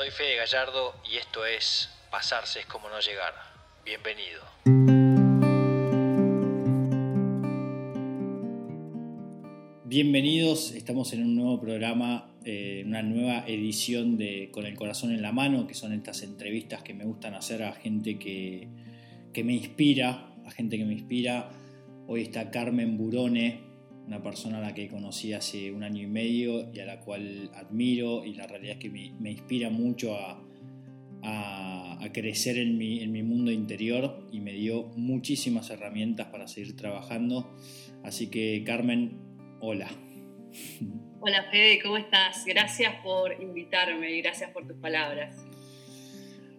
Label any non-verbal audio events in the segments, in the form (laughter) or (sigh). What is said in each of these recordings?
Soy Fede Gallardo y esto es Pasarse es como no llegar. Bienvenido. Bienvenidos, estamos en un nuevo programa, eh, una nueva edición de Con el Corazón en la Mano, que son estas entrevistas que me gustan hacer a gente que, que me inspira, a gente que me inspira. Hoy está Carmen Burone, una persona a la que conocí hace un año y medio y a la cual admiro y la realidad es que me, inspira mucho a, crecer en mi, en mi, mundo interior y me dio muchísimas herramientas para seguir trabajando. Así que Carmen, hola. Hola Fede, ¿cómo estás? Gracias por invitarme y gracias por tus palabras.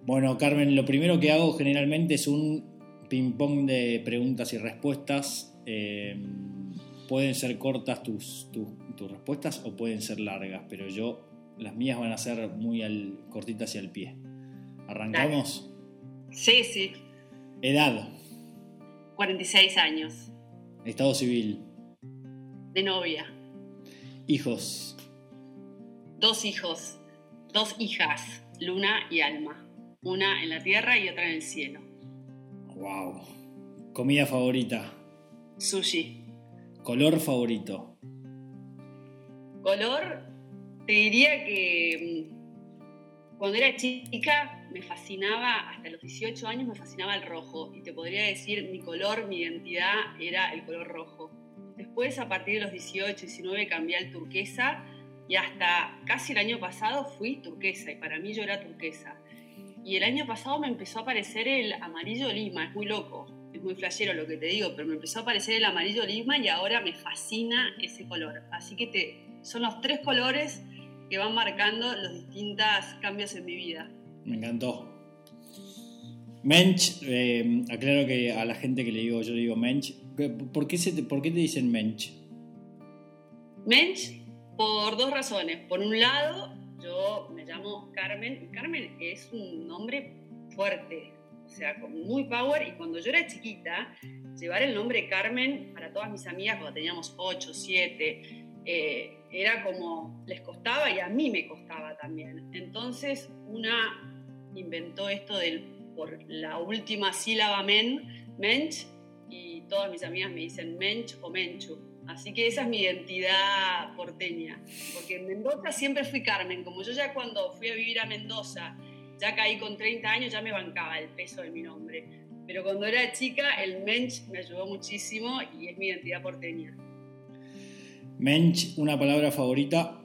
Bueno, Carmen, lo primero que hago generalmente es un ping-pong de preguntas y respuestas. Eh, pueden ser cortas tus, tus, respuestas o pueden ser largas, pero yo, las mías van a ser muy al, cortitas y al pie. ¿Arrancamos? Sí, sí. Edad. 46 años. Estado civil. De novia. Hijos. Dos hijos. Dos hijas, Luna y Alma. Una en la tierra y otra en el cielo. Wow. Comida favorita. Sushi. ¿Color favorito? Color, te diría que mm, cuando era chica me fascinaba, hasta los 18 años me fascinaba el rojo y te podría decir mi color, mi identidad era el color rojo. Después a partir de los 18, 19 cambié al turquesa y hasta casi el año pasado fui turquesa y para mí yo era turquesa. Y el año pasado me empezó a aparecer el amarillo lima, es muy loco es muy flashero lo que te digo, pero me empezó a aparecer el amarillo lima y ahora me fascina ese color. Así que te, son los tres colores que van marcando los distintos cambios en mi vida. Me encantó. Mensch, eh, aclaro que a la gente que le digo, yo le digo Mensch, ¿por qué, se te, ¿por qué te dicen Mensch? Mensch, por dos razones. Por un lado, yo me llamo Carmen. Carmen es un nombre fuerte, o sea, muy power. Y cuando yo era chiquita, llevar el nombre Carmen para todas mis amigas, cuando teníamos 8, 7, eh, era como, les costaba y a mí me costaba también. Entonces, una inventó esto del, por la última sílaba men, mench, y todas mis amigas me dicen mench o menchu. Así que esa es mi identidad porteña, porque en Mendoza siempre fui Carmen, como yo ya cuando fui a vivir a Mendoza ya caí con 30 años, ya me bancaba el peso de mi nombre. Pero cuando era chica, el Mensch me ayudó muchísimo y es mi identidad porteña. Mensch, una palabra favorita.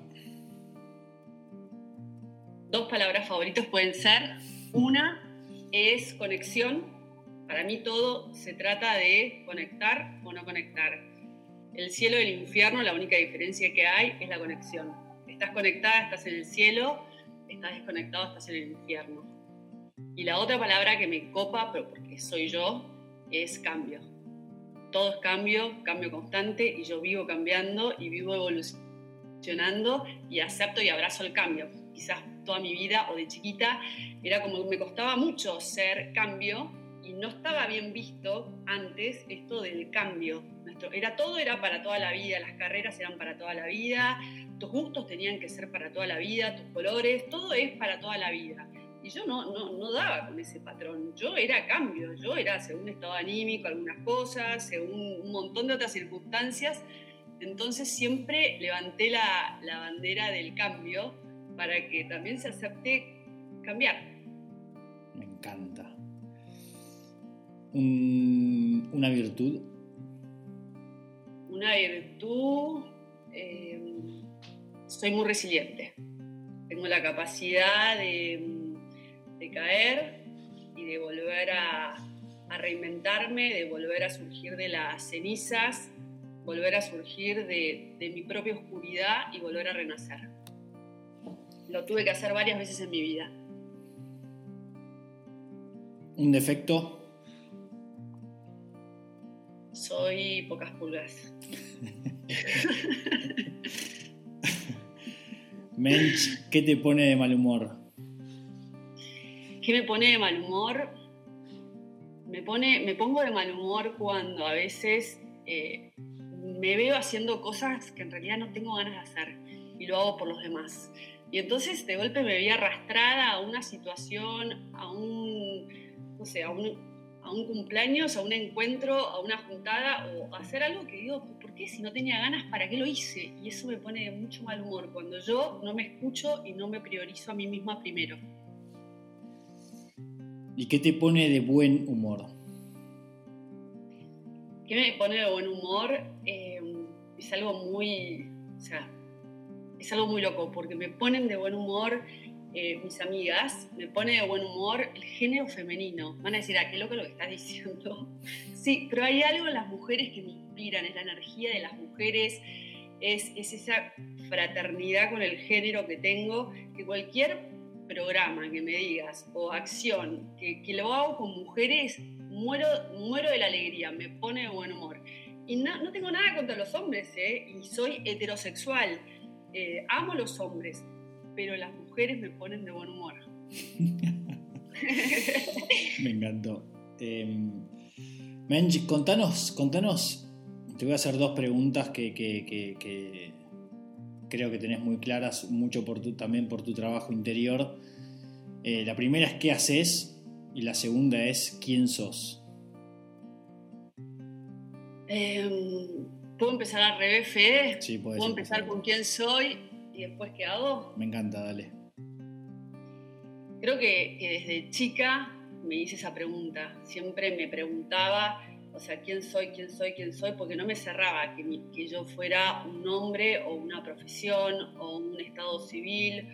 Dos palabras favoritas pueden ser. Una es conexión. Para mí todo se trata de conectar o no conectar. El cielo y el infierno, la única diferencia que hay es la conexión. Estás conectada, estás en el cielo estás desconectado, estás en el infierno. Y la otra palabra que me copa, pero porque soy yo, es cambio. Todo es cambio, cambio constante, y yo vivo cambiando y vivo evolucionando y acepto y abrazo el cambio. Quizás toda mi vida o de chiquita era como me costaba mucho ser cambio y no estaba bien visto antes esto del cambio. Era, todo era para toda la vida, las carreras eran para toda la vida, tus gustos tenían que ser para toda la vida, tus colores, todo es para toda la vida. Y yo no, no, no daba con ese patrón, yo era cambio, yo era según estado anímico, algunas cosas, según un montón de otras circunstancias. Entonces siempre levanté la, la bandera del cambio para que también se acepte cambiar. Me encanta. Una virtud. Una virtud. Eh, soy muy resiliente. Tengo la capacidad de, caer y de volver a, reinventarme, de volver a surgir de las cenizas, volver a surgir de, de mi propia oscuridad y volver a renacer. Lo tuve que hacer varias veces en mi vida. ¿Un defecto? Soy pocas pulgas. (laughs) Mench, ¿qué te pone de mal humor? ¿Qué me pone de mal humor? Me, pone, me pongo de mal humor cuando a veces eh, me veo haciendo cosas que en realidad no tengo ganas de hacer y lo hago por los demás. Y entonces de golpe me vi arrastrada a una situación, a un, no sé, a un, a un cumpleaños, a un encuentro, a una juntada o a hacer algo que digo, ¿por qué si no tenía ganas, para qué lo hice? Y eso me pone de mucho mal humor cuando yo no me escucho y no me priorizo a mí misma primero. ¿Y qué te pone de buen humor? ¿Qué me pone de buen humor? Eh, es algo muy, o sea, es algo muy loco, porque me ponen de buen humor eh, mis amigas, me pone de buen humor el género femenino. Van a decir, ah, qué loco lo que estás diciendo. (laughs) Sí, pero hay algo en las mujeres que me inspiran, es la energía de las mujeres, es, es esa fraternidad con el género que tengo, que cualquier programa que me digas o acción que, que lo hago con mujeres, muero, muero de la alegría, me pone de buen humor. Y no, no tengo nada contra los hombres, ¿eh? y soy heterosexual, eh, amo los hombres, pero las mujeres me ponen de buen humor. (laughs) me encantó. Eh, contanos, contanos, te voy a hacer dos preguntas que, que, que, creo que tenés muy claras, mucho por tu, también por tu trabajo interior. Eh, la primera es qué haces y la segunda es quién sos. Em, ¿Puedo empezar al revés, Fede? Sí, ¿Puedo empezar con quién soy y después qué hago? Me encanta, dale. Creo que, desde chica me hice esa pregunta. Siempre me preguntaba, o sea, quién soy, quién soy, quién soy, porque no me cerraba que, que yo fuera un hombre o una profesión o un estado civil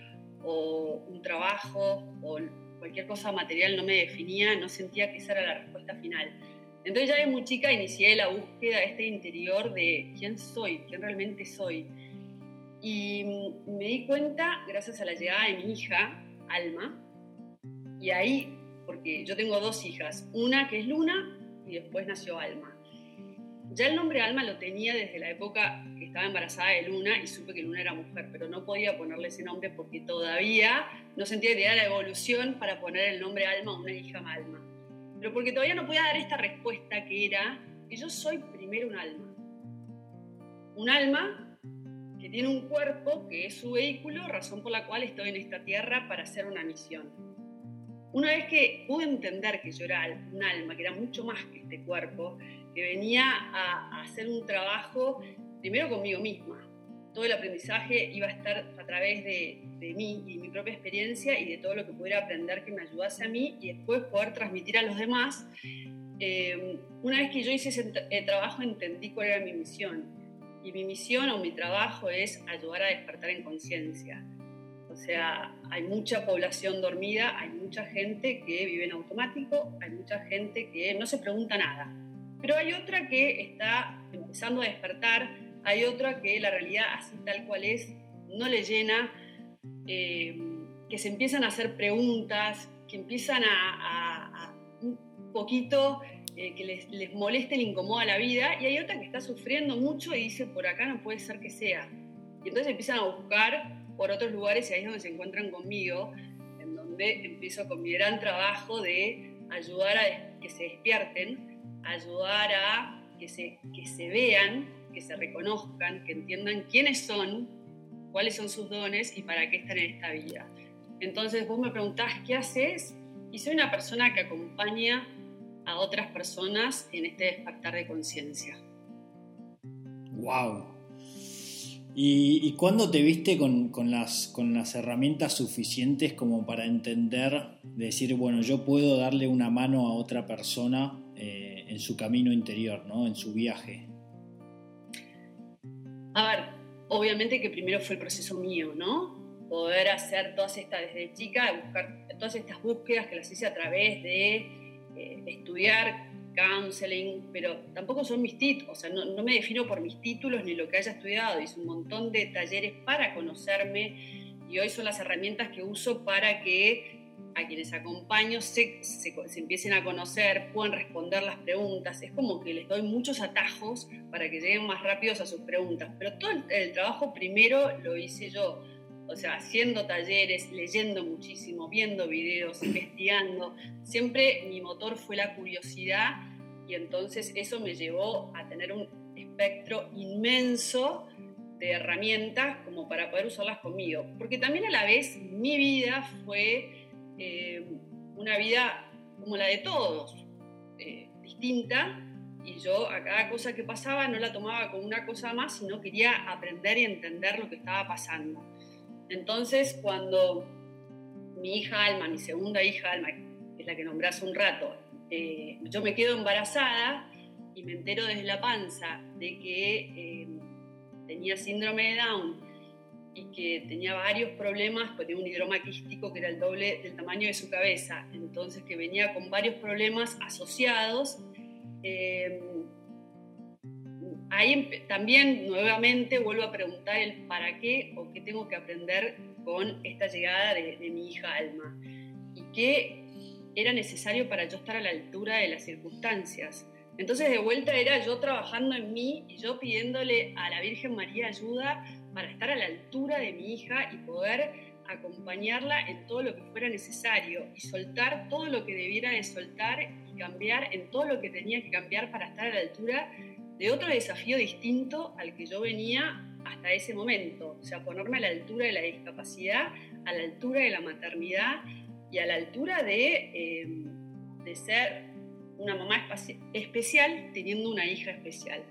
o un trabajo o cualquier cosa material no me definía, no sentía que esa era la respuesta final entonces ya de muy chica inicié la búsqueda este interior de quién soy, quién realmente soy. Y me di cuenta gracias a la llegada de mi hija, Alma, y ahí, porque yo tengo dos hijas, una que es Luna y después nació Alma. Ya el nombre Alma lo tenía desde la época que estaba embarazada de Luna y supe que Luna era mujer, pero no podía ponerle ese nombre porque todavía no sentía que la evolución para poner el nombre Alma a una hija Alma pero porque todavía no podía dar esta respuesta que era que yo soy primero un alma. Un alma que tiene un cuerpo que es su vehículo, razón por la cual estoy en esta tierra para hacer una misión. Una vez que pude entender que yo era un alma, que era mucho más que este cuerpo, que venía a, hacer un trabajo primero conmigo misma, todo el aprendizaje iba a estar a través de, mí y mi propia experiencia y de todo lo que pudiera aprender que me ayudase a mí y después poder transmitir a los demás. Eh, una vez que yo hice ese trabajo entendí cuál era mi misión y mi misión o mi trabajo es ayudar a despertar en conciencia. O sea, hay mucha población dormida, hay mucha gente que vive en automático, hay mucha gente que no se pregunta nada, pero hay otra que está empezando a despertar, hay otra que la realidad así tal cual es no le llena, eh, que se empiezan a hacer preguntas, que empiezan a, un poquito eh, que les, les le incomoda la vida, y hay otra que está sufriendo mucho y dice, por acá no puede ser que sea. Y entonces empiezan a buscar por otros lugares y ahí es donde se encuentran conmigo, en donde empiezo con mi gran trabajo de ayudar a que se despierten, ayudar a que se, que se vean que se reconozcan, que entiendan quiénes son, cuáles son sus dones y para qué están en esta vida. Entonces vos me preguntás, ¿qué haces? Y soy una persona que acompaña a otras personas en este despertar de conciencia. ¡Wow! ¿Y, cuándo te viste con, las, con las herramientas suficientes como para entender, decir, bueno, yo puedo darle una mano a otra persona eh, en su camino interior, ¿no? en su viaje? A ver, obviamente que primero fue el proceso mío, ¿no? Poder hacer todas estas, desde chica, buscar todas estas búsquedas que las hice a través de eh, estudiar counseling, pero tampoco son mis títulos, o sea, no, no, me defino por mis títulos ni lo que haya estudiado, hice un montón de talleres para conocerme y hoy son las herramientas que uso para que a quienes acompaño se, se, empiecen a conocer, puedan responder las preguntas. Es como que les doy muchos atajos para que lleguen más rápidos a sus preguntas. Pero todo el, trabajo primero lo hice yo. O sea, haciendo talleres, leyendo muchísimo, viendo videos, investigando. Siempre mi motor fue la curiosidad y entonces eso me llevó a tener un espectro inmenso de herramientas como para poder usarlas conmigo. Porque también a la vez mi vida fue eh, una vida como la de todos, eh, distinta, y yo a cada cosa que pasaba no la tomaba como una cosa más, sino quería aprender y entender lo que estaba pasando. Entonces, cuando mi hija Alma, mi segunda hija Alma, que es la que nombré hace un rato, eh, yo me quedo embarazada y me entero desde la panza de que eh, tenía síndrome de Down y que tenía varios problemas, pues tenía un hidroma que era el doble del tamaño de su cabeza, entonces que venía con varios problemas asociados. Eh, ahí también nuevamente vuelvo a preguntar el para qué o qué tengo que aprender con esta llegada de, de mi hija Alma y qué era necesario para yo estar a la altura de las circunstancias. Entonces de vuelta era yo trabajando en mí y yo pidiéndole a la Virgen María ayuda para estar a la altura de mi hija y poder acompañarla en todo lo que fuera necesario y soltar todo lo que debiera de soltar y cambiar en todo lo que tenía que cambiar para estar a la altura de otro desafío distinto al que yo venía hasta ese momento. O sea, ponerme a la altura de la discapacidad, a la altura de la maternidad y a la altura de, eh, de ser una mamá especial teniendo una hija especial.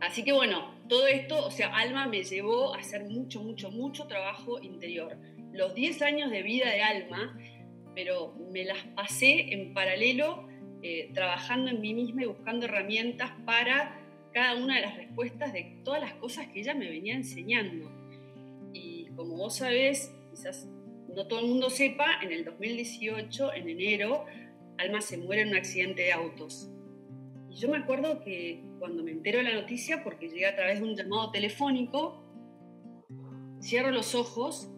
Así que bueno, todo esto, o sea, Alma me llevó a hacer mucho, mucho, mucho trabajo interior. Los 10 años de vida de Alma, pero me las pasé en paralelo eh, trabajando en mí misma y buscando herramientas para cada una de las respuestas de todas las cosas que ella me venía enseñando. Y como vos sabés, quizás no todo el mundo sepa, en el 2018, en enero, Alma se muere en un accidente de autos. Y yo me acuerdo que cuando me entero de la noticia, porque llegué a través de un llamado telefónico, cierro los ojos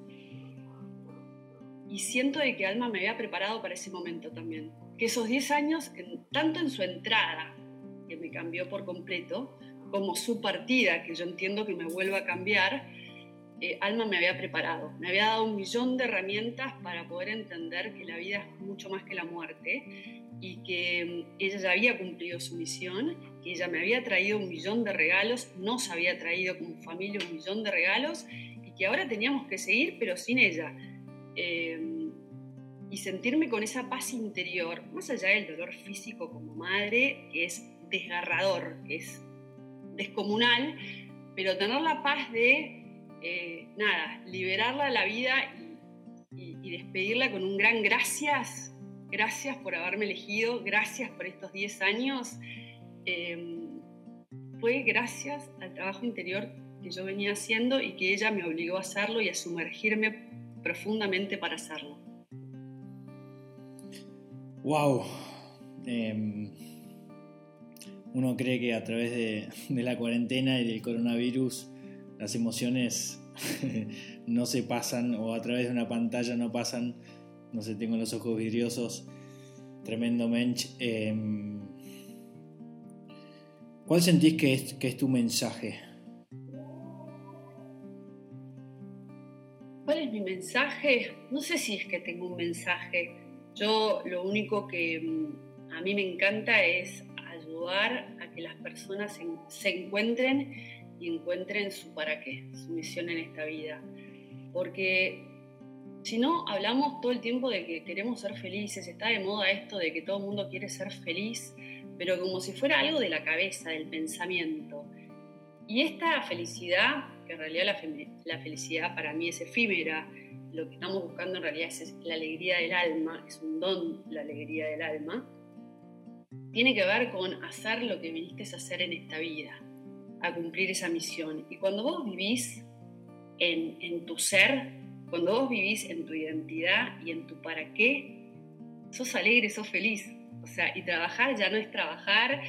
y siento de que Alma me había preparado para ese momento también. Que esos 10 años, tanto en su entrada, que me cambió por completo, como su partida, que yo entiendo que me vuelva a cambiar, eh, Alma me había preparado, me había dado un millón de herramientas para poder entender que la vida es mucho más que la muerte y que mm, ella ya había cumplido su misión, que ella me había traído un millón de regalos, nos había traído como familia un millón de regalos y que ahora teníamos que seguir pero sin ella. Em, y sentirme con esa paz interior, más allá del dolor físico como madre, que es desgarrador, que es descomunal, pero tener la paz de eh, nada, liberarla a la vida y, despedirla con un gran gracias, gracias por haberme elegido, gracias por estos 10 años. Em, fue gracias al trabajo interior que yo venía haciendo y que ella me obligó a hacerlo y a sumergirme profundamente para hacerlo. ¡Wow! Em, uno cree que a través de la cuarentena y del coronavirus las emociones (laughs) no se pasan o a través de una pantalla no pasan. No sé, tengo los ojos vidriosos. Tremendo mensch. Em, ¿Cuál sentís que es, que es tu mensaje? ¿Cuál es mi mensaje? No sé si es que tengo un mensaje. Yo lo único que mm, a mí me encanta es ayudar a que las personas se encuentren y encuentren su para qué, su misión en esta vida. Porque si no, hablamos todo el tiempo de que queremos ser felices, está de moda esto de que todo el mundo quiere ser feliz, pero como si fuera algo de la cabeza, del pensamiento. Y esta felicidad, que en realidad la, la felicidad para mí es efímera, lo que estamos buscando en realidad es la alegría del alma, es un don la alegría del alma, tiene que ver con hacer lo que viniste a hacer en esta vida a cumplir esa misión. Y cuando vos vivís en, tu ser, cuando vos vivís en tu identidad y en tu para qué, sos alegre, sos feliz. O sea, y trabajar ya no es trabajar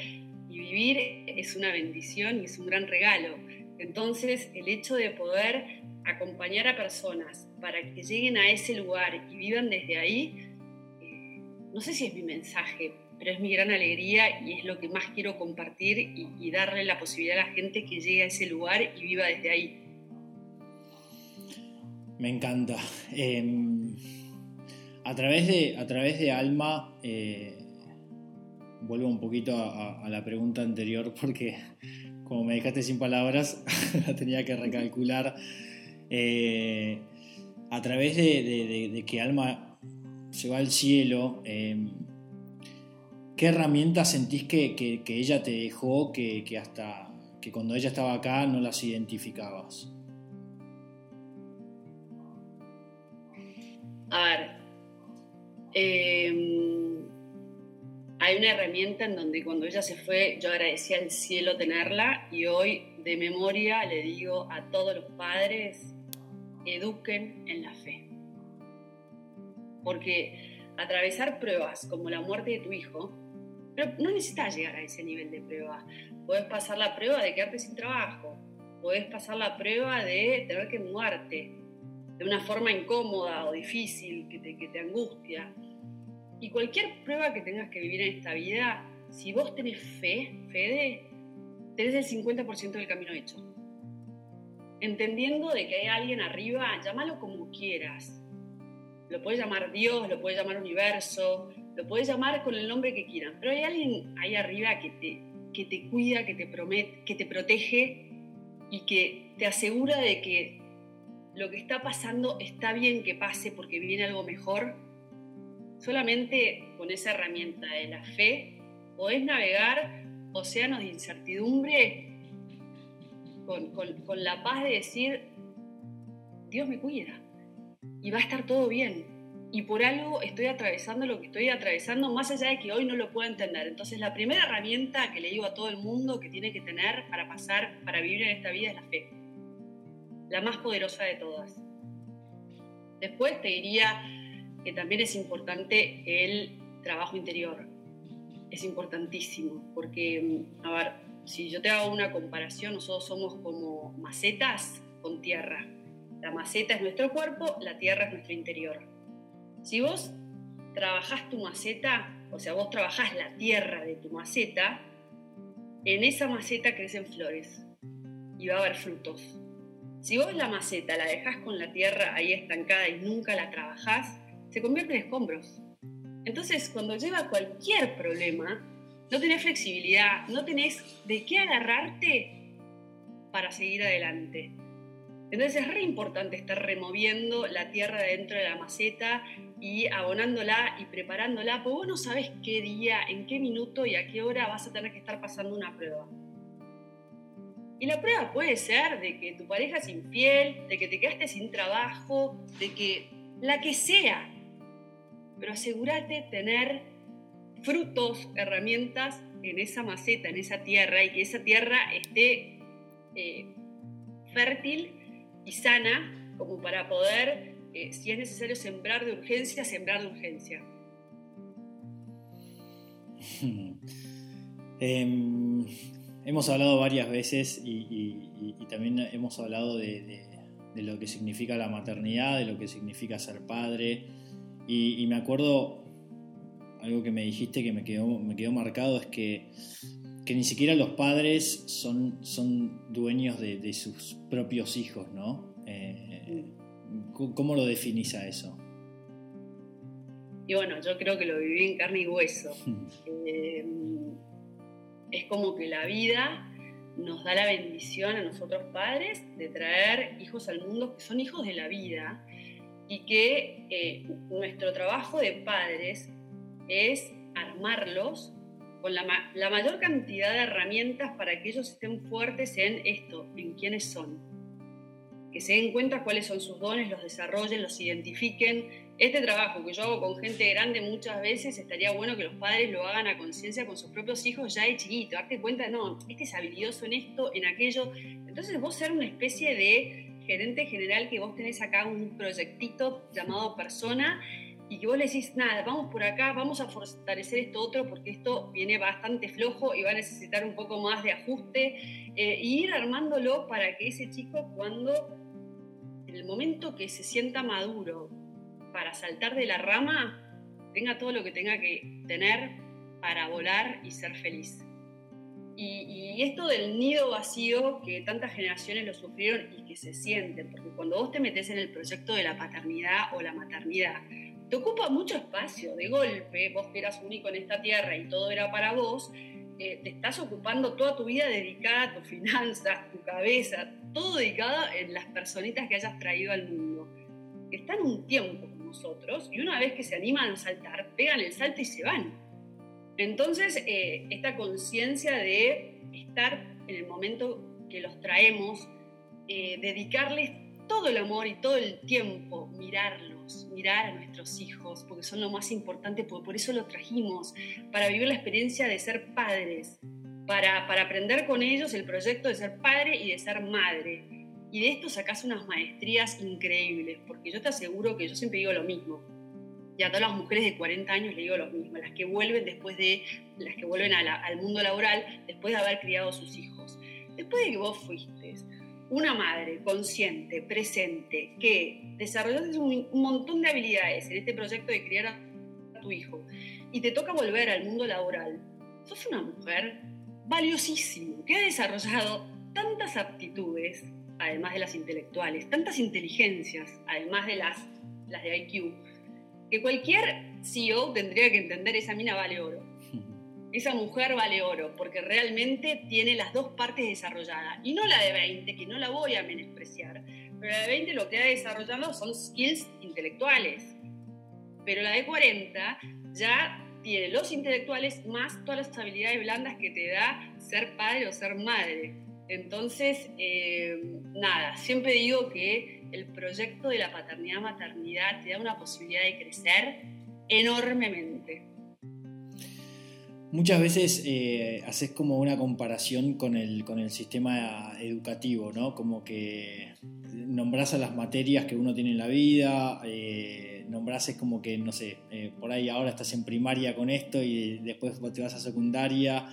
y vivir es una bendición y es un gran regalo. Entonces, el hecho de poder acompañar a personas para que lleguen a ese lugar y vivan desde ahí, eh, no sé si es mi mensaje, pero es mi gran alegría y es lo que más quiero compartir y, darle la posibilidad a la gente que llegue a ese lugar y viva desde ahí. Me encanta. Em, a, través de, a través de Alma, eh, vuelvo un poquito a, la pregunta anterior porque como me dejaste sin palabras, (laughs) la tenía que recalcular. Eh, a través de, que Alma se va al cielo, em, ¿qué herramientas sentís que, ella te dejó que, hasta que cuando ella estaba acá no las identificabas? A ver, em, hay una herramienta en donde cuando ella se fue yo agradecía al cielo tenerla y hoy de memoria le digo a todos los padres, eduquen en la fe. Porque atravesar pruebas como la muerte de tu hijo, pero no necesitas llegar a ese nivel de prueba. Puedes pasar la prueba de quedarte sin trabajo, puedes pasar la prueba de tener que mudarte de una forma incómoda o difícil que te, que te angustia. Y cualquier prueba que tengas que vivir en esta vida, si vos tenés fe, Fede, tenés el 50% del camino hecho entendiendo de que hay alguien arriba, llámalo como quieras. Lo puedes llamar Dios, lo puedes llamar universo, lo puedes llamar con el nombre que quieran, pero hay alguien ahí arriba que te, que te cuida, que te, promete, que te protege y que te asegura de que lo que está pasando está bien que pase porque viene algo mejor. Solamente con esa herramienta de la fe podés navegar océanos de incertidumbre con, la paz de decir, Dios me cuida y va a estar todo bien. Y por algo estoy atravesando lo que estoy atravesando, más allá de que hoy no lo pueda entender. Entonces, la primera herramienta que le digo a todo el mundo que tiene que tener para pasar, para vivir en esta vida es la fe. La más poderosa de todas. Después te diría que también es importante el trabajo interior. Es importantísimo, porque, a ver, si yo te hago una comparación, nosotros somos como macetas con tierra. La maceta es nuestro cuerpo, la tierra es nuestro interior. Si vos trabajás tu maceta, o sea, vos trabajás la tierra de tu maceta, en esa maceta crecen flores y va a haber frutos. Si vos la maceta la dejás con la tierra ahí estancada y nunca la trabajás, se convierte en escombros. Entonces, cuando lleva cualquier problema, no tenés flexibilidad, no tenés de qué agarrarte para seguir adelante. Entonces es re importante estar removiendo la tierra dentro de la maceta y abonándola y preparándola, porque vos no sabes qué día, en qué minuto y a qué hora vas a tener que estar pasando una prueba. Y la prueba puede ser de que tu pareja es infiel, de que te quedaste sin trabajo, de que la que sea. Pero asegúrate tener frutos, herramientas en esa maceta, en esa tierra, y que esa tierra esté eh, fértil y sana como para poder, eh, si es necesario sembrar de urgencia, sembrar de urgencia. (laughs) Em, hemos hablado varias veces y, también hemos hablado de, lo que significa la maternidad, de lo que significa ser padre. Y, me acuerdo algo que me dijiste que me quedó, me quedó marcado es que, ni siquiera los padres son, son dueños de, sus propios hijos, ¿no? Eh, ¿Cómo lo definís a eso? Y bueno, yo creo que lo viví en carne y hueso. (laughs) Eh, es como que la vida nos da la bendición a nosotros padres de traer hijos al mundo que son hijos de la vida y que eh, nuestro trabajo de padres es armarlos con la, mayor cantidad de herramientas para que ellos estén fuertes en esto, en quiénes son. Que se den cuenta cuáles son sus dones, los desarrollen, los identifiquen. Este trabajo que yo hago con gente grande muchas veces estaría bueno que los padres lo hagan a conciencia con sus propios hijos ya de chiquito, darte cuenta, no, este es habilidoso en esto, en aquello. Entonces vos ser una especie de gerente general que vos tenés acá un proyectito llamado persona y que vos le decís, nada, vamos por acá, vamos a fortalecer esto otro porque esto viene bastante flojo y va a necesitar un poco más de ajuste, eh, y ir armándolo para que ese chico cuando, en el momento que se sienta maduro para saltar de la rama, tenga todo lo que tenga que tener para volar y ser feliz. Y, y, esto del nido vacío que tantas generaciones lo sufrieron y que se sienten, porque cuando vos te metes en el proyecto de la paternidad o la maternidad, te ocupa mucho espacio. De golpe, vos que eras único en esta tierra y todo era para vos, eh, te estás ocupando toda tu vida dedicada a tus finanzas, tu cabeza, todo dedicado en las personitas que hayas traído al mundo. Están un tiempo con nosotros y una vez que se animan a saltar, pegan el salto y se van. Entonces, eh, esta conciencia de estar en el momento que los traemos, eh, dedicarles todo el amor y todo el tiempo, mirarlos, mirar a nuestros hijos, porque son lo más importante, por eso los trajimos, para vivir la experiencia de ser padres, para, para aprender con ellos el proyecto de ser padre y de ser madre. Y de esto sacas unas maestrías increíbles, porque yo te aseguro que yo siempre digo lo mismo. Y a todas las mujeres de 40 años le digo lo mismo, las que vuelven después de, las que vuelven al mundo laboral después de haber criado a sus hijos. Después de que vos fuiste una madre consciente, presente, que desarrollaste un, montón de habilidades en este proyecto de criar a tu hijo y te toca volver al mundo laboral, sos una mujer valiosísima, que ha desarrollado tantas aptitudes, además de las intelectuales, tantas inteligencias, además de las, las de IQ, que cualquier CEO tendría que entender esa mina vale oro (laughs) esa mujer vale oro, porque realmente tiene las dos partes desarrolladas. Y no la de 20, que no la voy a menospreciar, pero la de 20 lo que ha desarrollado son skills intelectuales. Pero la de 40 ya tiene los intelectuales más todas las habilidades blandas que te da ser padre o ser madre. Entonces, eh, nada, siempre digo que el proyecto de la paternidad-maternidad te da una posibilidad de crecer enormemente. Muchas veces eh, haces como una comparación con el, con el sistema educativo, ¿no? Como que nombras a las materias que uno tiene en la vida, eh, nombras como que, no sé, eh, por ahí ahora estás en primaria con esto y después te vas a secundaria.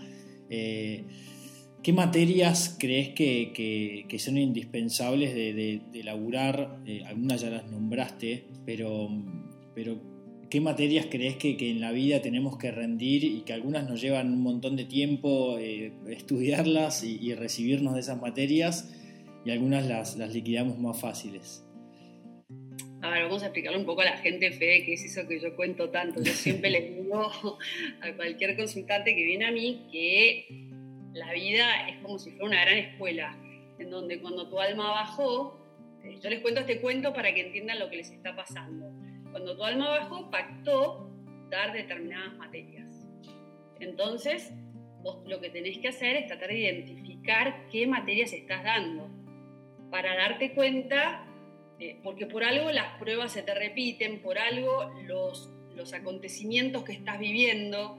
Eh, ¿Qué materias crees que, son indispensables de, de, de laburar? algunas ya las nombraste, pero, pero ¿Qué materias crees que, en la vida tenemos que rendir y que algunas nos llevan un montón de tiempo eh, estudiarlas y, recibirnos de esas materias y algunas las, liquidamos más fáciles? A ver, vamos a explicarle un poco a la gente, Fede, que es eso que yo cuento tanto. Yo siempre (laughs) les digo a cualquier consultante que viene a mí que la vida es como si fuera una gran escuela, en donde cuando tu alma bajó, eh, yo les cuento este cuento para que entiendan lo que les está pasando cuando tu alma bajó, pactó dar determinadas materias. Entonces, lo que tenés que hacer es tratar de identificar qué materias estás dando, para darte cuenta, eh, porque por algo las pruebas se te repiten, por algo los, los acontecimientos que estás viviendo.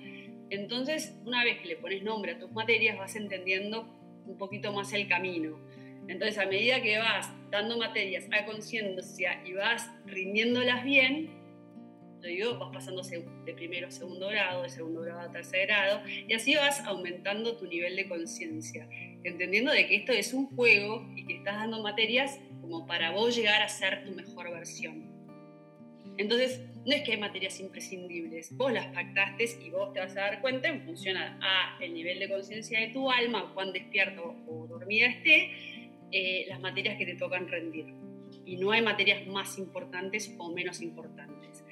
Entonces, una vez que le pones nombre a tus materias, vas entendiendo un poquito más el camino. Entonces, a medida que vas dando materias a conciencia y vas rindiéndolas bien, yo digo, vas pasando de primero a segundo grado, de segundo grado a tercer grado, y así vas aumentando tu nivel de conciencia, entendiendo de que esto es un juego y que estás dando materias como para vos llegar a ser tu mejor versión. Entonces, no es que hay materias imprescindibles, vos las pactaste y vos te vas a dar cuenta en función a, el nivel de conciencia de tu alma, cuán despierto o dormida esté, eh, las materias que te tocan rendir. Y no hay materias más importantes o menos importantes.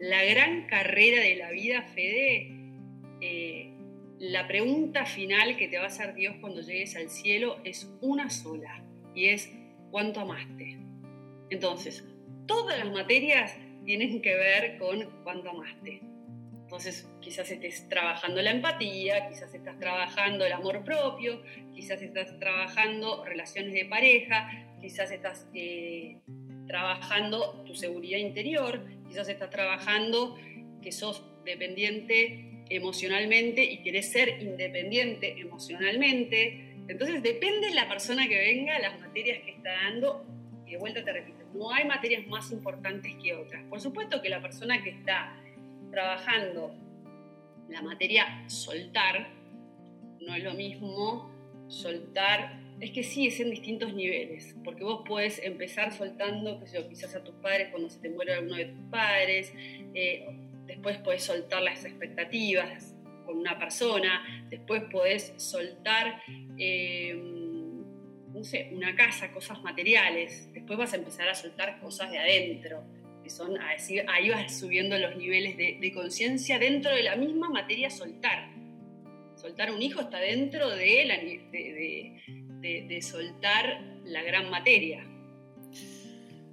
La gran carrera de la vida, Fede, eh, la pregunta final que te va a hacer Dios cuando llegues al cielo es una sola, y es ¿cuánto amaste? Entonces, todas las materias tienen que ver con cuánto amaste. Entonces, quizás estés trabajando la empatía, quizás estás trabajando el amor propio, quizás estás trabajando relaciones de pareja, quizás estás eh, trabajando tu seguridad interior, quizás estás trabajando que sos dependiente emocionalmente y querés ser independiente emocionalmente. Entonces, depende de la persona que venga, las materias que está dando, y de vuelta te repito, no hay materias más importantes que otras. Por supuesto que la persona que está trabajando la materia soltar, no es lo mismo soltar, es que sí, es en distintos niveles, porque vos puedes empezar soltando, quizás a tus padres cuando se te muere alguno de tus padres, eh, después puedes soltar las expectativas con una persona, después puedes soltar, eh, sé, una casa, cosas materiales, después vas a empezar a soltar cosas de adentro, son, ahí vas subiendo los niveles de, conciencia dentro de la misma materia soltar. Soltar un hijo está dentro de, de soltar la gran materia.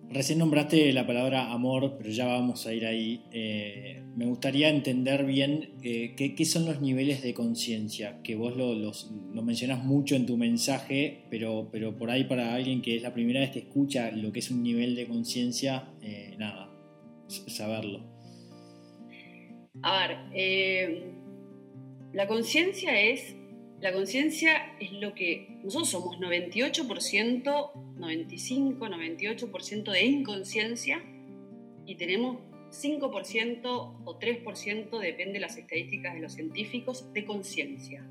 Recién nombraste la palabra amor, pero ya vamos a ir ahí. Eh, me gustaría entender bien eh, qué, son los niveles de conciencia, que vos lo, los, lo, mencionás mucho en tu mensaje, pero, pero por ahí para alguien que es la primera vez que escucha lo que es un nivel de conciencia, eh, nada, saberlo. A ver, la conciencia es la conciencia es lo que nosotros somos 98%, 95, 98% de inconsciencia y tenemos 5% o 3%, depende de las estadísticas de los científicos, de conciencia.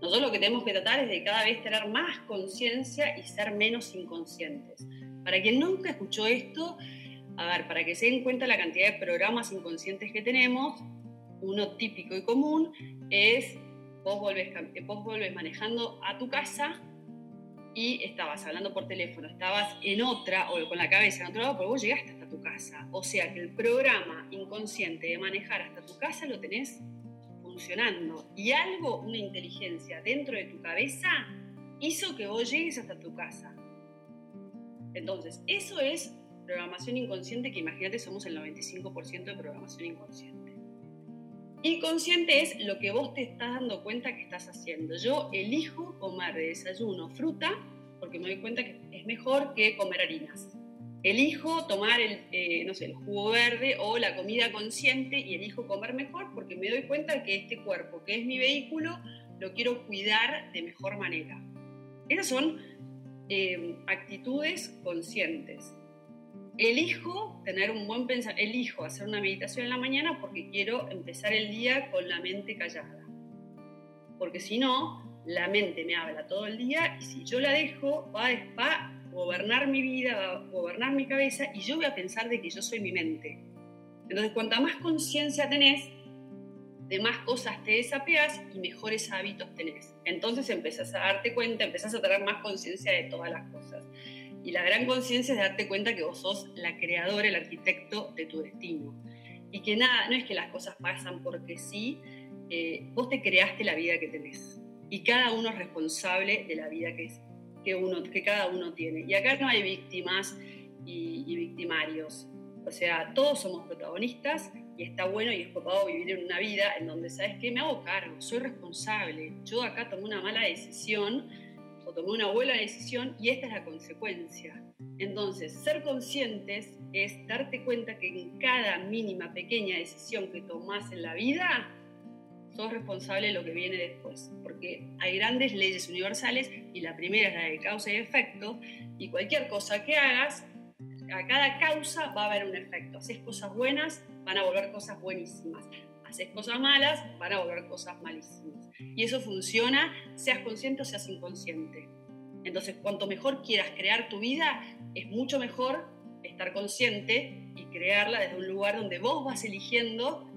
Nosotros lo que tenemos que tratar es de cada vez tener más conciencia y ser menos inconscientes. Para quien nunca escuchó esto, a ver, para que se den cuenta la cantidad de programas inconscientes que tenemos, uno típico y común es vos volvés, manejando a tu casa y estabas hablando por teléfono, estabas en otra o con la cabeza en otro lado, pero vos llegaste hasta tu casa. O sea que el programa inconsciente de manejar hasta tu casa lo tenés funcionando. Y algo, una inteligencia dentro de tu cabeza, hizo que vos llegues hasta tu casa. Entonces, eso es programación inconsciente, que imagínate somos el 95% de programación inconsciente. Inconsciente es lo que vos te estás dando cuenta que estás haciendo. Yo elijo comer de desayuno fruta porque me doy cuenta que es mejor que comer harinas. Elijo tomar el, eh, no sé, el jugo verde o la comida consciente y elijo comer mejor porque me doy cuenta que este cuerpo, que es mi vehículo, lo quiero cuidar de mejor manera. Esas son eh, actitudes conscientes elijo tener un buen pensamiento, elijo hacer una meditación en la mañana porque quiero empezar el día con la mente callada. Porque si no, la mente me habla todo el día y si yo la dejo, va, a gobernar mi vida, va a gobernar mi cabeza y yo voy a pensar de que yo soy mi mente. Entonces, cuanta más conciencia tenés, de más cosas te desapeas y mejores hábitos tenés. Entonces empezás a darte cuenta, empezás a tener más conciencia de todas las cosas. Y la gran conciencia es darte cuenta que vos sos la creadora, el arquitecto de tu destino. Y que nada, no es que las cosas pasan porque sí, eh, vos te creaste la vida que tenés. Y cada uno es responsable de la vida que, es, que, uno, que cada uno tiene. Y acá no hay víctimas y, y victimarios. O sea, todos somos protagonistas y está bueno y es copado vivir en una vida en donde, ¿sabes qué? Me hago cargo, soy responsable. Yo acá tomé una mala decisión o tomé una buena decisión y esta es la consecuencia. Entonces, ser conscientes es darte cuenta que en cada mínima, pequeña decisión que tomas en la vida, sos responsable de lo que viene después. Porque hay grandes leyes universales y la primera es la de causa y efecto y cualquier cosa que hagas, a cada causa va a haber un efecto. Haces cosas buenas, van a volver cosas buenísimas haces cosas malas, van a volver cosas malísimas. Y eso funciona, seas consciente o seas inconsciente. Entonces, cuanto mejor quieras crear tu vida, es mucho mejor estar consciente y crearla desde un lugar donde vos vas eligiendo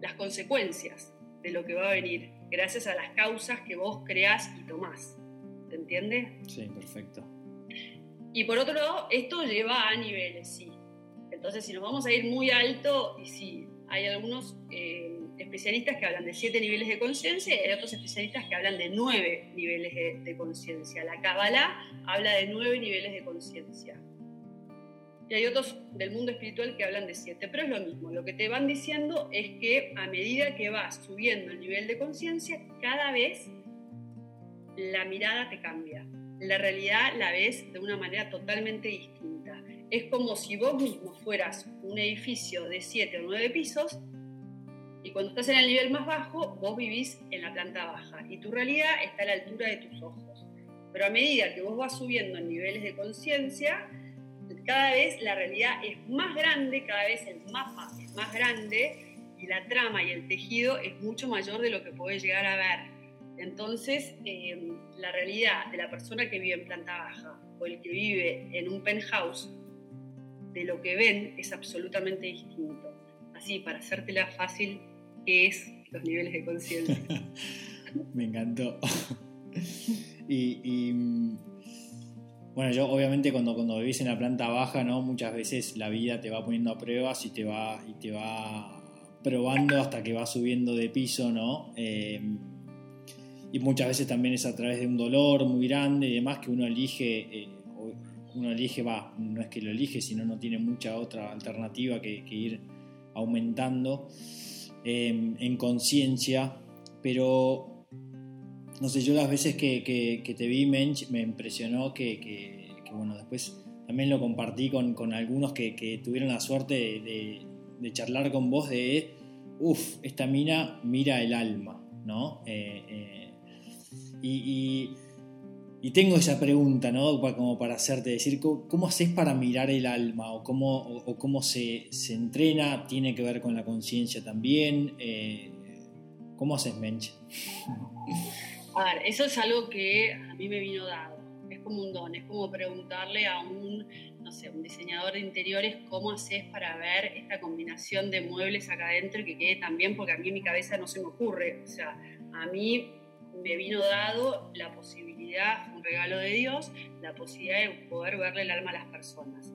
las consecuencias de lo que va a venir, gracias a las causas que vos creás y tomás. ¿Te entiende? Sí, perfecto. Y por otro lado, esto lleva a niveles, sí. Entonces, si nos vamos a ir muy alto, y sí, hay algunos eh, especialistas que hablan de siete niveles de conciencia y hay otros especialistas que hablan de nueve niveles de, conciencia. La Kabbalah habla de nueve niveles de conciencia. Y hay otros del mundo espiritual que hablan de siete, pero es lo mismo. Lo que te van diciendo es que a medida que vas subiendo el nivel de conciencia, cada vez la mirada te cambia. La realidad la ves de una manera totalmente distinta es como si vos mismo fueras un edificio de 7 o 9 pisos y cuando estás en el nivel más bajo, vos vivís en la planta baja y tu realidad está a la altura de tus ojos. Pero a medida que vos vas subiendo en niveles de conciencia, cada vez la realidad es más grande, cada vez el mapa es más grande y la trama y el tejido es mucho mayor de lo que podés llegar a ver. Entonces, eh, la realidad de la persona que vive en planta baja o el que vive en un penthouse de lo que ven es absolutamente distinto. Así, para hacértela fácil, ¿qué es los niveles de conciencia? (laughs) Me encantó. (laughs) y, bueno, yo obviamente cuando, cuando vivís en la planta baja, ¿no? Muchas veces la vida te va poniendo a pruebas y te va, y te va probando hasta que va subiendo de piso, ¿no? Eh, y muchas veces también es a través de un dolor muy grande y demás que uno elige, eh, uno elige, va, no es que lo elige, sino no tiene mucha otra alternativa que, ir aumentando em, en conciencia, pero no sé, yo las veces que, te vi, Mench, me impresionó que, bueno, después también lo compartí con, algunos que, tuvieron la suerte de, charlar con vos de, uff, esta mina mira el alma, ¿no? Eh, eh, y, tengo esa pregunta, ¿no? Como para hacerte decir, ¿cómo, haces para mirar el alma? ¿O cómo, cómo se, entrena? ¿Tiene que ver con la conciencia también? Eh, ¿Cómo haces, Mench? (laughs) A ver, eso es algo que a mí me vino dado. Es como un don, es como preguntarle a un, no sé, un diseñador de interiores cómo haces para ver esta combinación de muebles acá adentro y que quede tan bien, porque a mí en mi cabeza no se me ocurre. O sea, a mí me vino dado la posibilidad, un regalo de Dios, la posibilidad de poder verle el alma a las personas.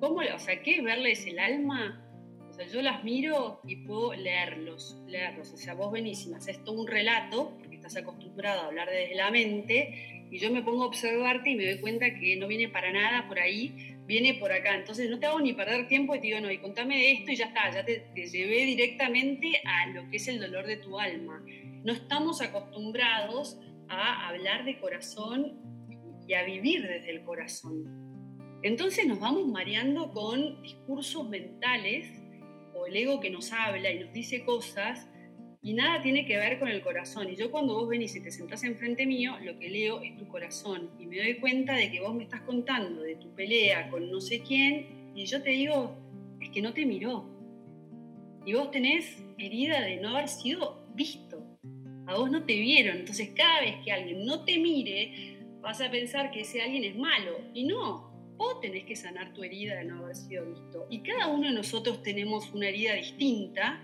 ¿Cómo, o sea, qué es verles el alma? O sea, yo las miro y puedo leerlos, leerlos. O sea, vos venís y todo un relato, porque estás acostumbrado a hablar desde la mente, y yo me pongo a observarte y me doy cuenta que no viene para nada por ahí, viene por acá. Entonces no te hago ni perder tiempo y te digo, no, y contame de esto y ya está, ya te, te llevé directamente a lo que es el dolor de tu alma no estamos acostumbrados a hablar de corazón y a vivir desde el corazón. Entonces nos vamos mareando con discursos mentales o el ego que nos habla y nos dice cosas y nada tiene que ver con el corazón. Y yo cuando vos venís y te sentás enfrente mío, lo que leo es tu corazón y me doy cuenta de que vos me estás contando de tu pelea con no sé quién y yo te digo, es que no te miró. Y vos tenés herida de no haber sido visto a vos no te vieron. Entonces cada vez que alguien no te mire, vas a pensar que ese alguien es malo. Y no, vos tenés que sanar tu herida de no haber sido visto. Y cada uno de nosotros tenemos una herida distinta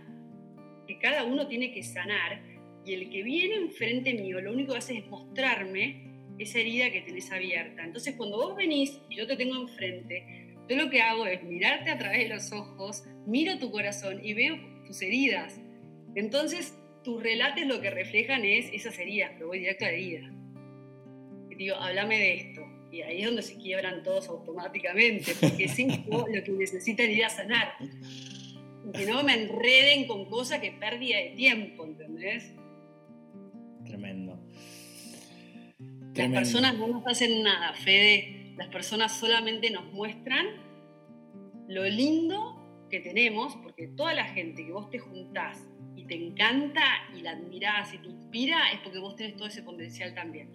que cada uno tiene que sanar. Y el que viene enfrente mío, lo único que hace es mostrarme esa herida que tenés abierta. Entonces cuando vos venís y yo te tengo enfrente, yo lo que hago es mirarte a través de los ojos, miro tu corazón y veo tus heridas. Entonces tus relatos lo que reflejan es esas heridas, pero voy directo a la herida. Y digo, háblame de esto. Y ahí es donde se quiebran todos automáticamente, porque cinco (laughs) lo que necesitan ir a sanar. Que no me enreden con cosas que pérdida de tiempo, ¿entendés? Tremendo. Las personas no nos hacen nada, Fede. Las personas solamente nos muestran lo lindo que tenemos, porque toda la gente que vos te juntás te encanta y la admirás y te inspira, es porque vos tenés todo ese potencial también.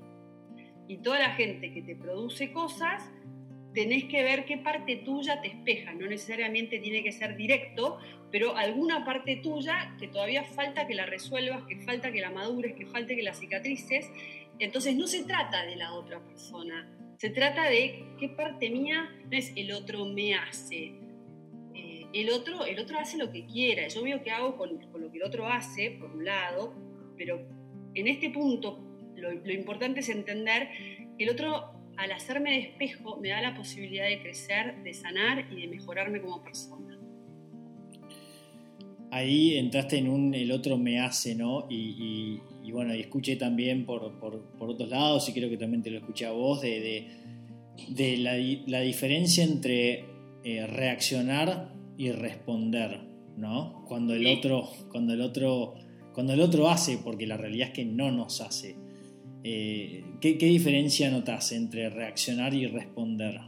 Y toda la gente que te produce cosas, tenés que ver qué parte tuya te espeja. No necesariamente tiene que ser directo, pero alguna parte tuya que todavía falta que la resuelvas, que falta que la madures, que falta que la cicatrices. Entonces no se trata de la otra persona, se trata de qué parte mía es el otro me hace, el otro, el otro hace lo que quiera. Yo veo qué hago con, lo que el otro hace, por un lado, pero en este punto lo, importante es entender que el otro, al hacerme de espejo, me da la posibilidad de crecer, de sanar y de mejorarme como persona. Ahí entraste en un el otro me hace, ¿no? Y, bueno, escuché también por, otros lados, y creo que también te lo escuché a vos, de, la, diferencia entre eh, reaccionar y responder, ¿no? Cuando el otro, cuando el otro, cuando el otro hace, porque la realidad es que no nos hace. Eh, ¿qué, diferencia notas entre reaccionar y responder?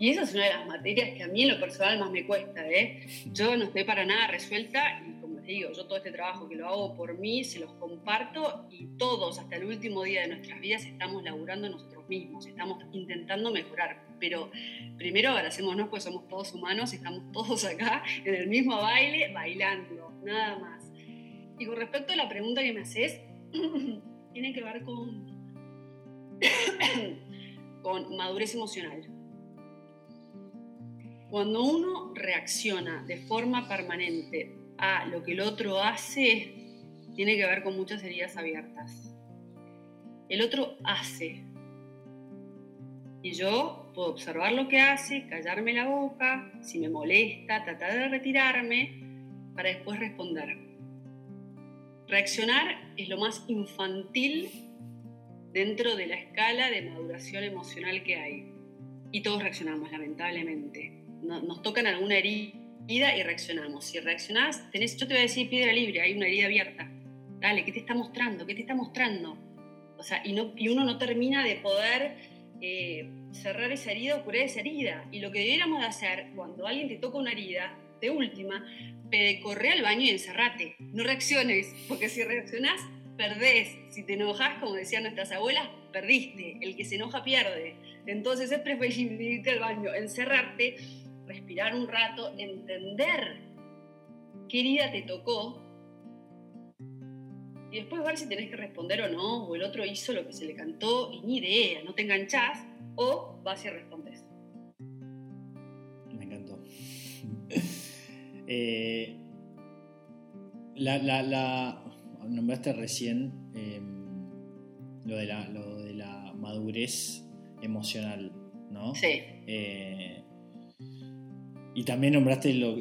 Y esa es una de las materias que a mí en lo personal más me cuesta, ¿eh? Yo no estoy para nada resuelta y como les digo, yo todo este trabajo que lo hago por mí, se los comparto y todos, hasta el último día de nuestras vidas, estamos laburando nosotros mismos, estamos intentando mejorar pero primero abracémonos, pues somos todos humanos, estamos todos acá en el mismo baile, bailando, nada más. Y con respecto a la pregunta que me haces, (coughs) tiene que ver con, (coughs) con madurez emocional. Cuando uno reacciona de forma permanente a lo que el otro hace, tiene que ver con muchas heridas abiertas. El otro hace. Y yo Puedo observar lo que hace, callarme la boca, si me molesta, tratar de retirarme para después responder. reaccionar es lo más infantil dentro de la escala de maduración emocional que hay. Y todos reaccionamos, lamentablemente. Nos tocan alguna herida y reaccionamos. Si reaccionás, tenés, yo te voy a decir piedra libre, hay una herida abierta. Dale, ¿qué te está mostrando? ¿Qué te está mostrando? O sea, y, no, y uno no termina de poder eh, cerrar esa herida o curar esa herida. Y lo que debiéramos de hacer cuando alguien te toca una herida, de última, corre al baño y encerrate. No reacciones, porque si reaccionás, perdés. Si te enojas, como decían nuestras abuelas, perdiste. El que se enoja pierde. Entonces es preferible irte al baño, encerrarte, respirar un rato, entender qué herida te tocó y después ver si tenés que responder o no, o el otro hizo lo que se le cantó y ni idea, no te enganchás, o vas y respondes. Me encantó. (laughs) Eh, la, la, nombraste recién em, lo, de la, lo de la madurez emocional, ¿no? Sí. Eh, y también nombraste lo,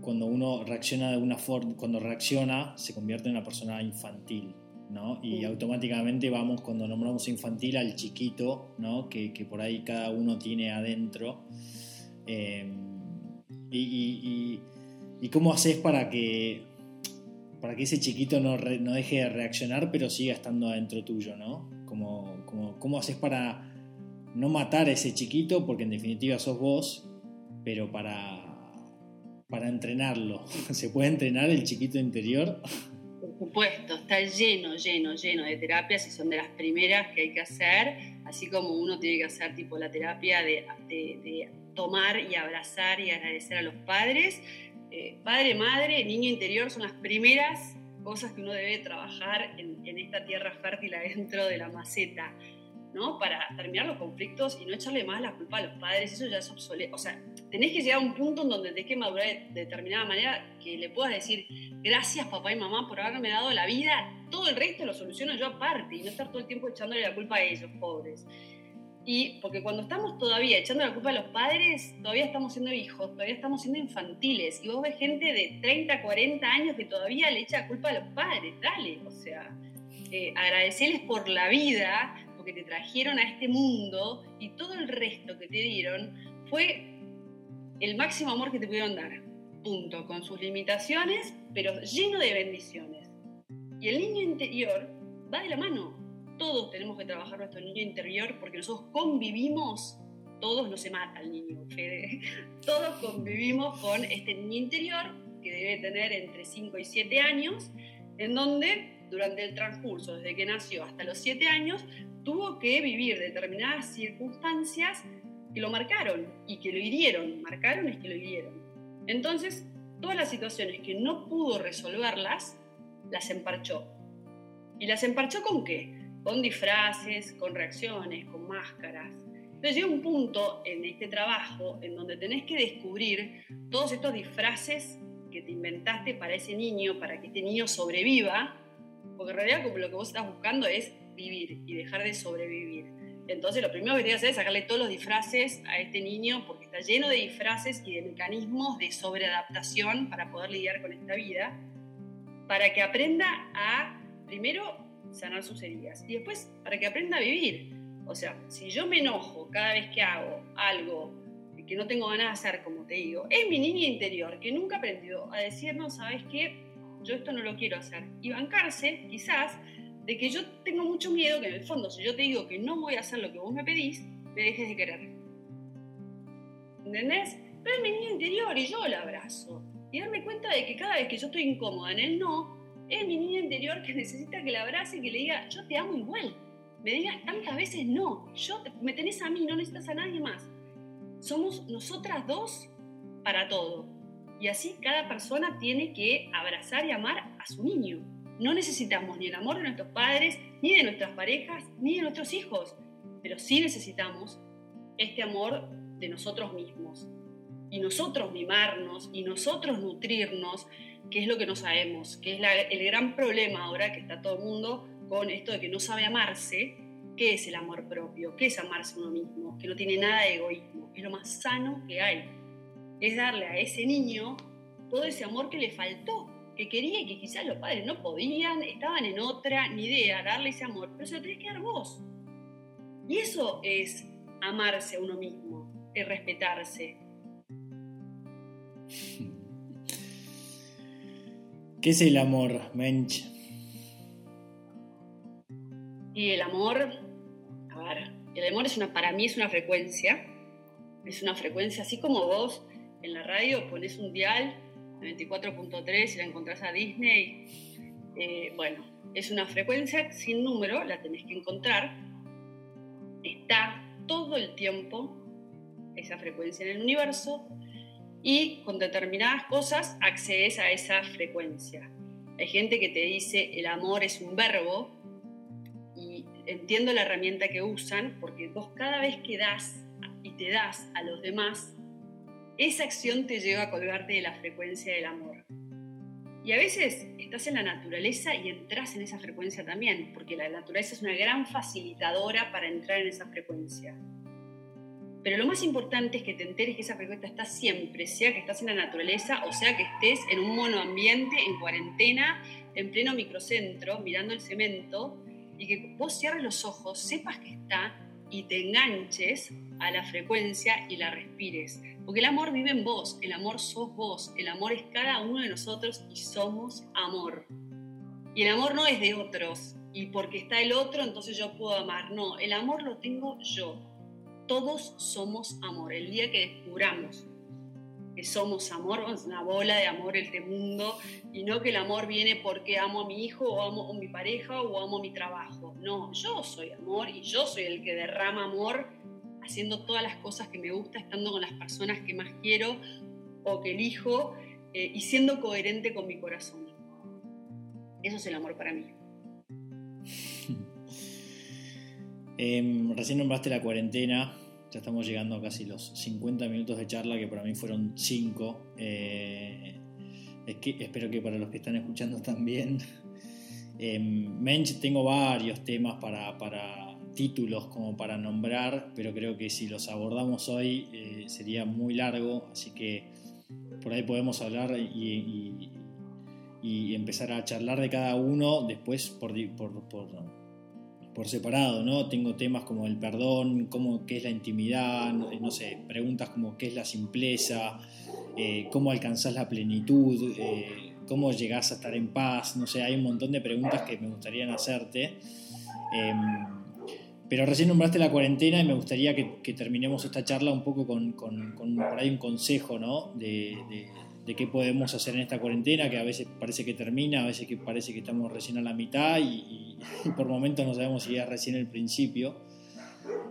cuando uno reacciona de una forma, cuando reacciona se convierte en una persona infantil, ¿no? Y automáticamente vamos, cuando nombramos infantil, al chiquito, ¿no? Que, por ahí cada uno tiene adentro. Em, y, y, cómo haces para que, para que ese chiquito no, no, deje de reaccionar, pero siga estando adentro tuyo, ¿no? Como, como, ¿Cómo haces para no matar a ese chiquito, porque en definitiva sos vos, pero para, para entrenarlo? (laughs) ¿Se puede entrenar el chiquito interior? Por supuesto, está lleno, lleno, lleno de terapias y son de las primeras que hay que hacer, así como uno tiene que hacer tipo la terapia de, de tomar y abrazar y agradecer a los padres eh, padre, madre, niño interior son las primeras cosas que uno debe trabajar en, esta tierra fértil adentro de la maceta, ¿no? Para terminar los conflictos y no echarle más la culpa a los padres, eso ya es obsoleto. O sea, tenés que llegar a un punto en donde tenés que madurar de determinada manera que le puedas decir, gracias papá y mamá por haberme dado la vida, todo el resto lo soluciono yo aparte y no estar todo el tiempo echándole la culpa a ellos, pobres. Y porque cuando estamos todavía echando la culpa a los padres, todavía estamos siendo hijos, todavía estamos siendo infantiles. Y vos ves gente de 30, 40 años que todavía le echa culpa a los padres. Dale, o sea, eh, agradecerles por la vida, porque te trajeron a este mundo y todo el resto que te dieron fue el máximo amor que te pudieron dar. Punto, con sus limitaciones, pero lleno de bendiciones. Y el niño interior va de la mano todos tenemos que trabajar nuestro niño interior porque nosotros convivimos, todos no se mata el niño, Fede, (laughs) todos convivimos con este niño interior que debe tener entre 5 y 7 años, en donde durante el transcurso, desde que nació hasta los 7 años, tuvo que vivir determinadas circunstancias que lo marcaron y que lo hirieron. Marcaron es que lo hirieron. Entonces, todas las situaciones que no pudo resolverlas, las emparchó. ¿Y las emparchó con qué? con disfraces, con reacciones, con máscaras. Entonces llega un punto en este trabajo en donde tenés que descubrir todos estos disfraces que te inventaste para ese niño, para que este niño sobreviva, porque en realidad lo que vos estás buscando es vivir y dejar de sobrevivir. Entonces lo primero que tienes que hacer es sacarle todos los disfraces a este niño porque está lleno de disfraces y de mecanismos de sobreadaptación para poder lidiar con esta vida, para que aprenda a, primero, sanar sus heridas. Y después, para que aprenda a vivir. O sea, si yo me enojo cada vez que hago algo que no tengo ganas de hacer, como te digo, es mi niña interior que nunca aprendió a decir, no, ¿sabes qué? Yo esto no lo quiero hacer. Y bancarse, quizás, de que yo tengo mucho miedo que en el fondo, si yo te digo que no voy a hacer lo que vos me pedís, me dejes de querer. ¿Entendés? Pero es mi niña interior y yo la abrazo. Y darme cuenta de que cada vez que yo estoy incómoda en el no, es mi niña interior que (laughs) necesita que la abrace y que le diga, yo te amo igual. Me digas tantas veces no, yo me tenés a mí, no necesitas a nadie más. Somos nosotras dos para todo. Y así cada persona tiene que abrazar y amar a su niño. No necesitamos ni el amor de nuestros padres, ni de nuestras parejas, ni de nuestros hijos, pero sí necesitamos este amor de nosotros mismos. Y nosotros mimarnos, y nosotros nutrirnos, qué es lo que no sabemos, que es el gran problema ahora que está todo el mundo con esto de que no sabe amarse, qué es el amor propio, qué es amarse uno mismo, que no tiene nada de egoísmo, es lo más sano que hay. Es darle a ese niño todo ese amor que le faltó, que quería y que quizás los padres no podían, estaban en otra, ni idea, darle ese amor, pero se lo tenés que dar vos. Y eso es amarse a uno mismo, es respetarse. (laughs) ¿Qué es el amor, Mench? Y el amor, a ver, el amor es una, para mí es una frecuencia, es una frecuencia, así como vos en la radio pones un dial 24.3 y la encontrás a Disney, eh, bueno, es una frecuencia sin número, la tenés que encontrar, está todo el tiempo esa frecuencia en el universo y con determinadas cosas accedes a esa frecuencia. Hay gente que te dice el amor es un verbo y entiendo la herramienta que usan porque vos cada vez que das y te das a los demás, esa acción te lleva a colgarte de la frecuencia del amor. Y a veces estás en la naturaleza y entras en esa frecuencia también, porque la naturaleza es una gran facilitadora para entrar en esa frecuencia. Pero lo más importante es que te enteres que esa frecuencia está siempre, sea que estás en la naturaleza o sea que estés en un monoambiente, en cuarentena, en pleno microcentro, mirando el cemento, y que vos cierres los ojos, sepas que está y te enganches a la frecuencia y la respires. Porque el amor vive en vos, el amor sos vos, el amor es cada uno de nosotros y somos amor. Y el amor no es de otros y porque está el otro entonces yo puedo amar. No, el amor lo tengo yo. Todos somos amor. El día que descubramos que somos amor, es una bola de amor este mundo y no que el amor viene porque amo a mi hijo o amo a mi pareja o amo mi trabajo. No, yo soy amor y yo soy el que derrama amor haciendo todas las cosas que me gusta, estando con las personas que más quiero o que elijo eh, y siendo coherente con mi corazón. Eso es el amor para mí. (laughs) Em, recién nombraste la cuarentena, ya estamos llegando a casi los 50 minutos de charla, que para mí fueron 5. Eh, espero que para los que están escuchando también. (laughs) Em, Mench, tengo varios temas para, títulos como para nombrar, pero creo que si los abordamos hoy eh, sería muy largo, así que por ahí podemos hablar y, empezar a charlar de cada uno después por, por, separado, ¿no? Tengo temas como el perdón, cómo, qué es la intimidad, no, sé, preguntas como qué es la simpleza, eh, cómo alcanzás la plenitud, eh, cómo llegás a estar en paz, no sé, hay un montón de preguntas que me gustaría hacerte. Em, pero recién nombraste la cuarentena y me gustaría que, terminemos esta charla un poco con, por ahí un consejo, ¿no? De, qué podemos hacer en esta cuarentena, que a veces parece que termina, a veces que parece que estamos recién a la mitad y, por momentos no sabemos si es recién el principio.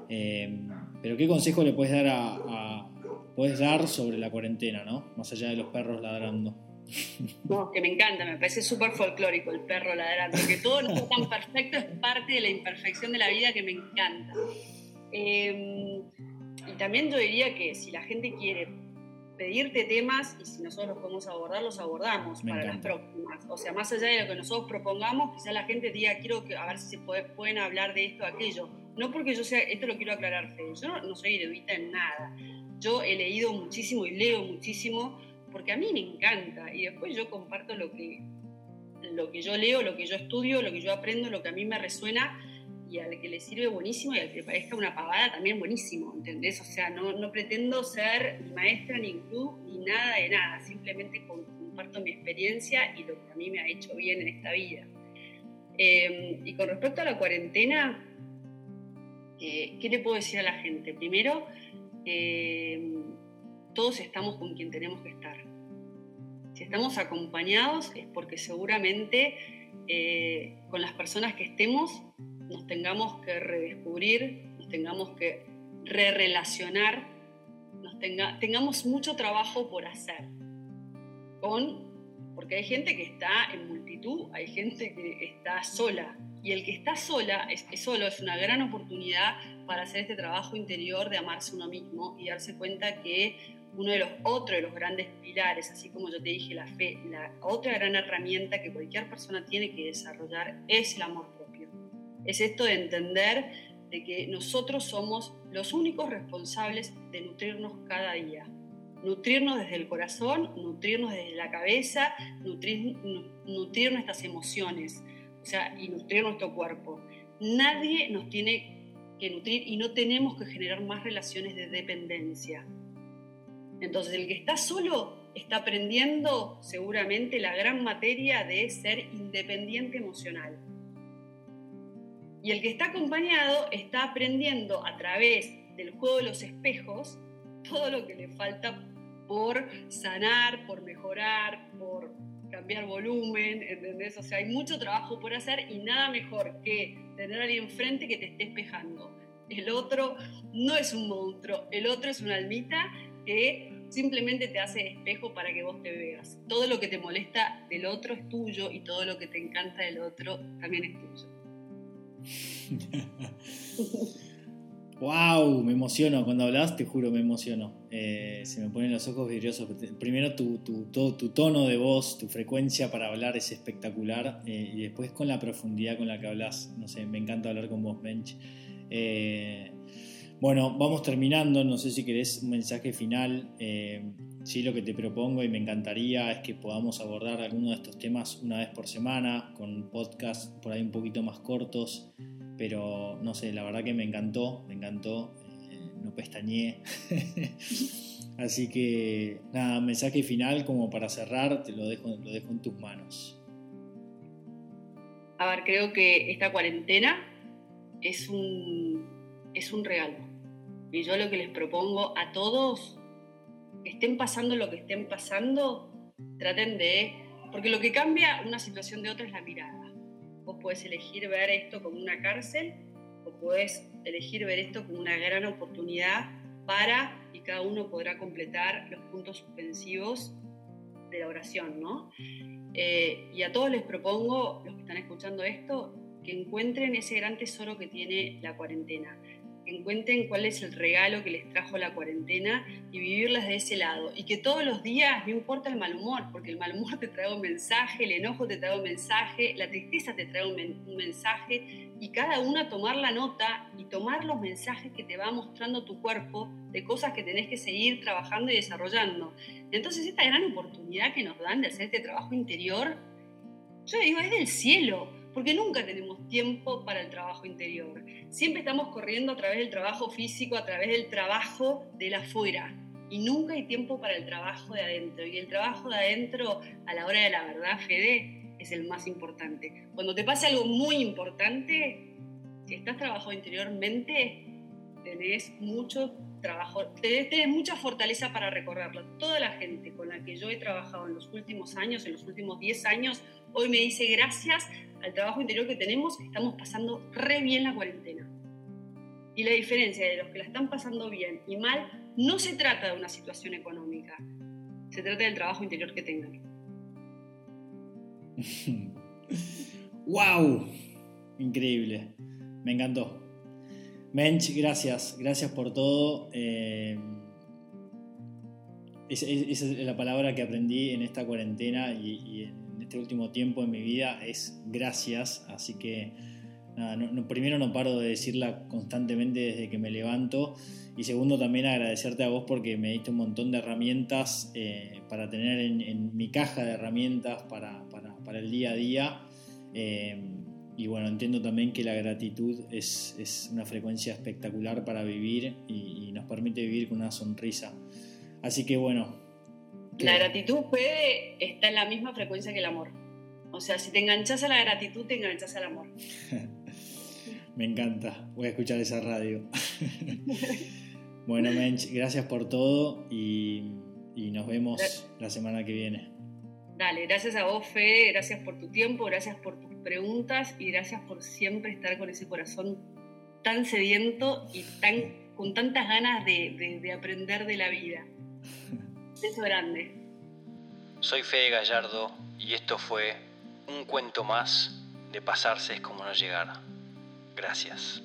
Eh, pero qué consejo le puedes dar a, puedes dar sobre la cuarentena, ¿no? Más allá de los perros ladrando. (laughs) No, que me encanta, me parece súper folclórico el perro ladrando, que todo no es tan perfecto, es parte de la imperfección de la vida que me encanta. Em, y también yo diría que si la gente quiere pedirte temas y si nosotros los podemos abordar, los abordamos para las próximas. O sea, más allá de lo que nosotros propongamos, quizá la gente diga, quiero que, a ver si se pueden hablar de esto o aquello. No porque yo sea, esto lo quiero aclarar, yo no, no soy erudita en nada. Yo he leído muchísimo y leo muchísimo porque a mí me encanta y después yo comparto lo que, lo que yo leo, lo que yo estudio, lo que yo aprendo, lo que a mí me resuena y al que le sirve buenísimo y al que le parezca una pavada también buenísimo, ¿entendés? O sea, no, no pretendo ser ni maestra, ni gurú, ni nada de nada, simplemente comparto mi experiencia y lo que a mí me ha hecho bien en esta vida. Em, y con respecto a la cuarentena, eh, ¿qué le puedo decir a la gente? Primero, eh, todos estamos con quien tenemos que estar. Si estamos acompañados es porque seguramente eh, con las personas que estemos nos tengamos que redescubrir, nos tengamos que re-relacionar, nos tengamos mucho trabajo por hacer. Con, porque hay gente que está en multitud, hay gente que está sola. Y el que está sola, es solo, es una gran oportunidad para hacer este trabajo interior de amarse uno mismo y darse cuenta que uno de los otros de los grandes pilares, así como yo te dije, la fe, la otra gran herramienta que cualquier persona tiene que desarrollar es el amor propio. Es esto de entender de que nosotros somos los únicos responsables de nutrirnos cada día. nutrirnos desde el corazón, nutrirnos desde la cabeza, nutrir, nutrir nuestras emociones, o sea, y nutrir nuestro cuerpo. Nadie nos tiene que nutrir y no tenemos que generar más relaciones de dependencia. Entonces, el que está solo está aprendiendo seguramente la gran materia de ser independiente emocional. Y el que está acompañado está aprendiendo a través del juego de los espejos todo lo que le falta por sanar, por mejorar, por cambiar volumen, ¿entendés? O sea, hay mucho trabajo por hacer y nada mejor que tener a alguien enfrente que te esté espejando. El otro no es un monstruo, el otro es una almita que simplemente te hace espejo para que vos te veas. Todo lo que te molesta del otro es tuyo y todo lo que te encanta del otro también es tuyo. (laughs) ¡Wow! Me emociono. Cuando hablas, te juro, me emociono. Eh, se me ponen los ojos vidriosos. Primero, tu, tu, tu, tono de voz, tu frecuencia para hablar es espectacular. Eh, y después, con la profundidad con la que hablas. No sé, me encanta hablar con vos, Bench. Eh, bueno, vamos terminando. No sé si querés un mensaje final. sí, lo que te propongo y me encantaría es que podamos abordar alguno de estos temas una vez por semana, con podcasts por ahí un poquito más cortos pero no sé, la verdad que me encantó, me encantó, eh, no pestañeé. (laughs) Así que nada, mensaje final como para cerrar, te lo dejo, lo dejo en tus manos. A ver, creo que esta cuarentena es un, es un regalo. Y yo lo que les propongo a todos, estén pasando lo que estén pasando, traten de... Porque lo que cambia una situación de otra es la mirada. Vos podés elegir ver esto como una cárcel o podés elegir ver esto como una gran oportunidad para, y cada uno podrá completar los puntos suspensivos de la oración, ¿no? Eh, y a todos les propongo, los que están escuchando esto, que encuentren ese gran tesoro que tiene la cuarentena encuentren cuál es el regalo que les trajo la cuarentena y vivirlas de ese lado. Y que todos los días, no importa el mal humor, porque el mal humor te trae un mensaje, el enojo te trae un mensaje, la tristeza te trae un, mensaje, y cada una tomar la nota y tomar los mensajes que te va mostrando tu cuerpo de cosas que tenés que seguir trabajando y desarrollando. Entonces esta gran oportunidad que nos dan de hacer este trabajo interior, yo digo, es del cielo porque nunca tenemos tiempo para el trabajo interior. Siempre estamos corriendo a través del trabajo físico, a través del trabajo de la afuera, y nunca hay tiempo para el trabajo de adentro. Y el trabajo de adentro, a la hora de la verdad, Fede, es el más importante. Cuando te pase algo muy importante, si estás trabajando interiormente, tenés mucho trabajo, tenés, mucha fortaleza para recorrerlo. Toda la gente con la que yo he trabajado en los últimos años, en los últimos 10 años, hoy me dice gracias al trabajo interior que tenemos, estamos pasando re bien la cuarentena. Y la diferencia de los que la están pasando bien y mal no se trata de una situación económica, se trata del trabajo interior que tengan. (laughs) ¡Wow! Increíble. Me encantó. Mench, gracias. Gracias por todo. Eh, esa es, la palabra que aprendí en esta cuarentena y, y en este último tiempo en mi vida es gracias, así que primero no paro de decirla constantemente desde que me levanto y segundo también agradecerte a vos porque me diste un montón de herramientas eh, para tener en, mi caja de herramientas para, el día a día. Eh, y bueno, entiendo también que la gratitud es, una frecuencia espectacular para vivir y nos permite vivir con una sonrisa. Así que bueno, la gratitud puede estar en la misma frecuencia que el amor. O sea, si te enganchas a la gratitud, te enganchas al amor. (laughs) Me encanta. Voy a escuchar esa radio. (laughs) bueno, Mench, gracias por todo y, nos vemos la semana que viene. Dale, gracias a vos, Fede, gracias por tu tiempo, gracias por tus preguntas y gracias por siempre estar con ese corazón tan sediento y tan, con tantas ganas de aprender de la vida. (laughs) Beso grande. Soy Fede Gallardo y esto fue un cuento más de pasarse es como no llegar. Gracias.